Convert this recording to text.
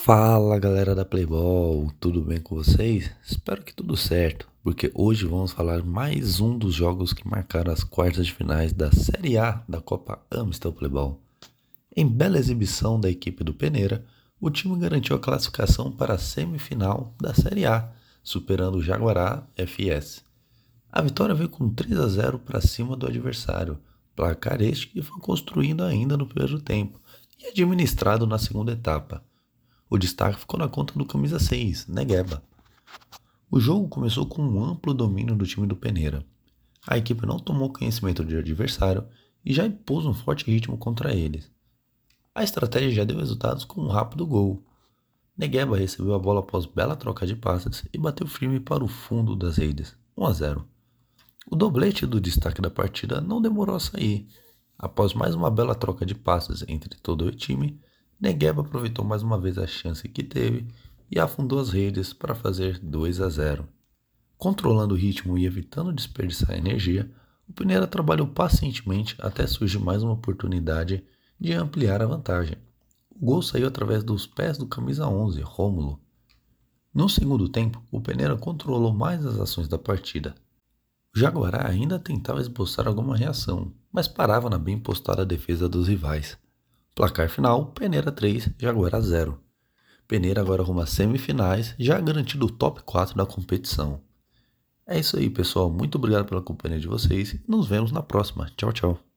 Fala galera da Playball, tudo bem com vocês? Espero que tudo certo, porque hoje vamos falar mais um dos jogos que marcaram as quartas de finais da Série A da Copa Amstel Playball. Em bela exibição da equipe do Peneira, o time garantiu a classificação para a semifinal da Série A, superando o Jaguará FS. A vitória veio com 3 a 0 para cima do adversário, placar este que foi construindo ainda no primeiro tempo e administrado na segunda etapa. O destaque ficou na conta do camisa 6, Negueba. O jogo começou com um amplo domínio do time do Peneira. A equipe não tomou conhecimento do adversário e já impôs um forte ritmo contra eles. A estratégia já deu resultados com um rápido gol. Negueba recebeu a bola após bela troca de passes e bateu firme para o fundo das redes, 1 a 0. O doblete do destaque da partida não demorou a sair. Após mais uma bela troca de passes entre todo o time, Negueba aproveitou mais uma vez a chance que teve e afundou as redes para fazer 2 a 0. Controlando o ritmo e evitando desperdiçar energia, o Peneira trabalhou pacientemente até surgir mais uma oportunidade de ampliar a vantagem. O gol saiu através dos pés do camisa 11, Rômulo. No segundo tempo, o Peneira controlou mais as ações da partida. O Jaguará ainda tentava esboçar alguma reação, mas parava na bem postada defesa dos rivais. Placar final: Peneira 3, Jaguará 0. Peneira agora arruma semifinais, já garantido o top 4 da competição. É isso aí, pessoal. Muito obrigado pela companhia de vocês nos vemos na próxima. Tchau, tchau.